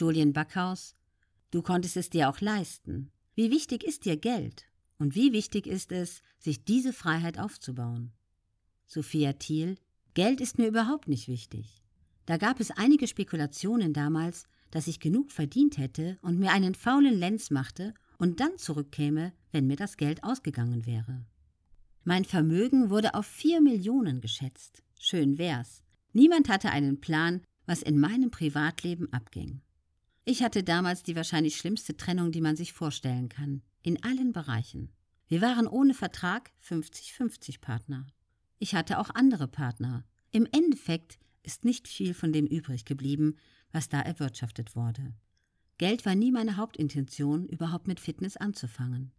Julian Backhaus, du konntest es dir auch leisten. Wie wichtig ist dir Geld? Und wie wichtig ist es, sich diese Freiheit aufzubauen? Sophia Thiel, Geld ist mir überhaupt nicht wichtig. Da gab es einige Spekulationen damals, dass ich genug verdient hätte und mir einen faulen Lenz machte und dann zurückkäme, wenn mir das Geld ausgegangen wäre. Mein Vermögen wurde auf vier Millionen geschätzt. Schön wär's. Niemand hatte einen Plan, was in meinem Privatleben abging. Ich hatte damals die wahrscheinlich schlimmste Trennung, die man sich vorstellen kann, in allen Bereichen. Wir waren ohne Vertrag 50-50 Partner. Ich hatte auch andere Partner. Im Endeffekt ist nicht viel von dem übrig geblieben, was da erwirtschaftet wurde. Geld war nie meine Hauptintention, überhaupt mit Fitness anzufangen.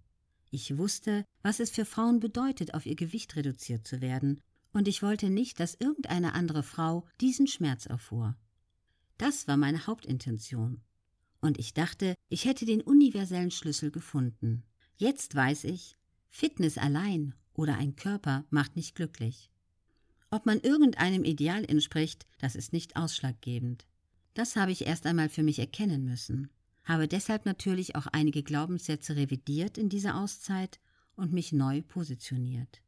Ich wusste, was es für Frauen bedeutet, auf ihr Gewicht reduziert zu werden, und ich wollte nicht, dass irgendeine andere Frau diesen Schmerz erfuhr. Das war meine Hauptintention. Und ich dachte, ich hätte den universellen Schlüssel gefunden. Jetzt weiß ich, Fitness allein oder ein Körper macht nicht glücklich. Ob man irgendeinem Ideal entspricht, das ist nicht ausschlaggebend. Das habe ich erst einmal für mich erkennen müssen, habe deshalb natürlich auch einige Glaubenssätze revidiert in dieser Auszeit und mich neu positioniert.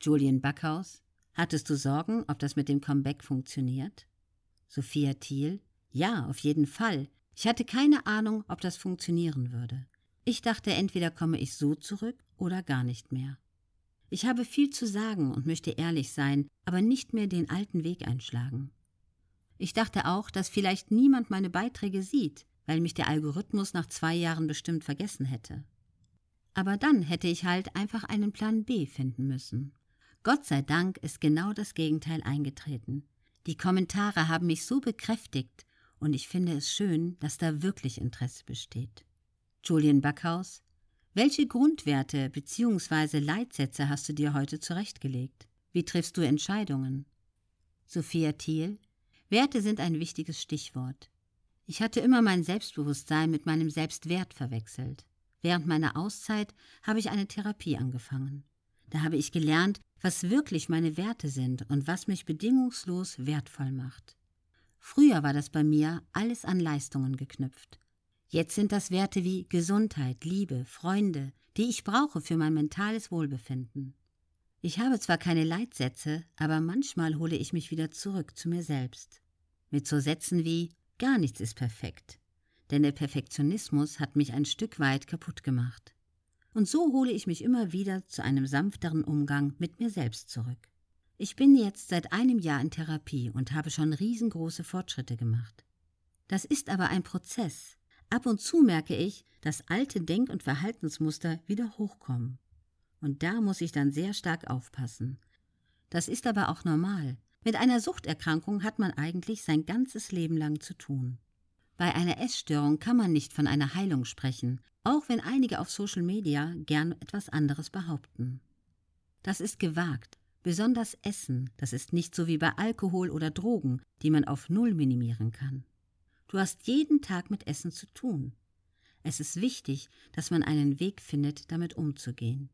Julian Backhaus, hattest du Sorgen, ob das mit dem Comeback funktioniert? Sophia Thiel, ja, auf jeden Fall. Ich hatte keine Ahnung, ob das funktionieren würde. Ich dachte, entweder komme ich so zurück oder gar nicht mehr. Ich habe viel zu sagen und möchte ehrlich sein, aber nicht mehr den alten Weg einschlagen. Ich dachte auch, dass vielleicht niemand meine Beiträge sieht, weil mich der Algorithmus nach zwei Jahren bestimmt vergessen hätte. Aber dann hätte ich halt einfach einen Plan B finden müssen. Gott sei Dank ist genau das Gegenteil eingetreten. Die Kommentare haben mich so bekräftigt, und ich finde es schön, dass da wirklich Interesse besteht. Julian Backhaus, welche Grundwerte bzw. Leitsätze hast du dir heute zurechtgelegt? Wie triffst du Entscheidungen? Sophia Thiel, Werte sind ein wichtiges Stichwort. Ich hatte immer mein Selbstbewusstsein mit meinem Selbstwert verwechselt. Während meiner Auszeit habe ich eine Therapie angefangen. Da habe ich gelernt, was wirklich meine Werte sind und was mich bedingungslos wertvoll macht. Früher war das bei mir alles an Leistungen geknüpft. Jetzt sind das Werte wie Gesundheit, Liebe, Freunde, die ich brauche für mein mentales Wohlbefinden. Ich habe zwar keine Leitsätze, aber manchmal hole ich mich wieder zurück zu mir selbst. Mit so Sätzen wie gar nichts ist perfekt, denn der Perfektionismus hat mich ein Stück weit kaputt gemacht. Und so hole ich mich immer wieder zu einem sanfteren Umgang mit mir selbst zurück. Ich bin jetzt seit einem Jahr in Therapie und habe schon riesengroße Fortschritte gemacht. Das ist aber ein Prozess, Ab und zu merke ich, dass alte Denk- und Verhaltensmuster wieder hochkommen. Und da muss ich dann sehr stark aufpassen. Das ist aber auch normal. Mit einer Suchterkrankung hat man eigentlich sein ganzes Leben lang zu tun. Bei einer Essstörung kann man nicht von einer Heilung sprechen, auch wenn einige auf Social Media gern etwas anderes behaupten. Das ist gewagt. Besonders Essen, das ist nicht so wie bei Alkohol oder Drogen, die man auf Null minimieren kann. Du hast jeden Tag mit Essen zu tun. Es ist wichtig, dass man einen Weg findet, damit umzugehen.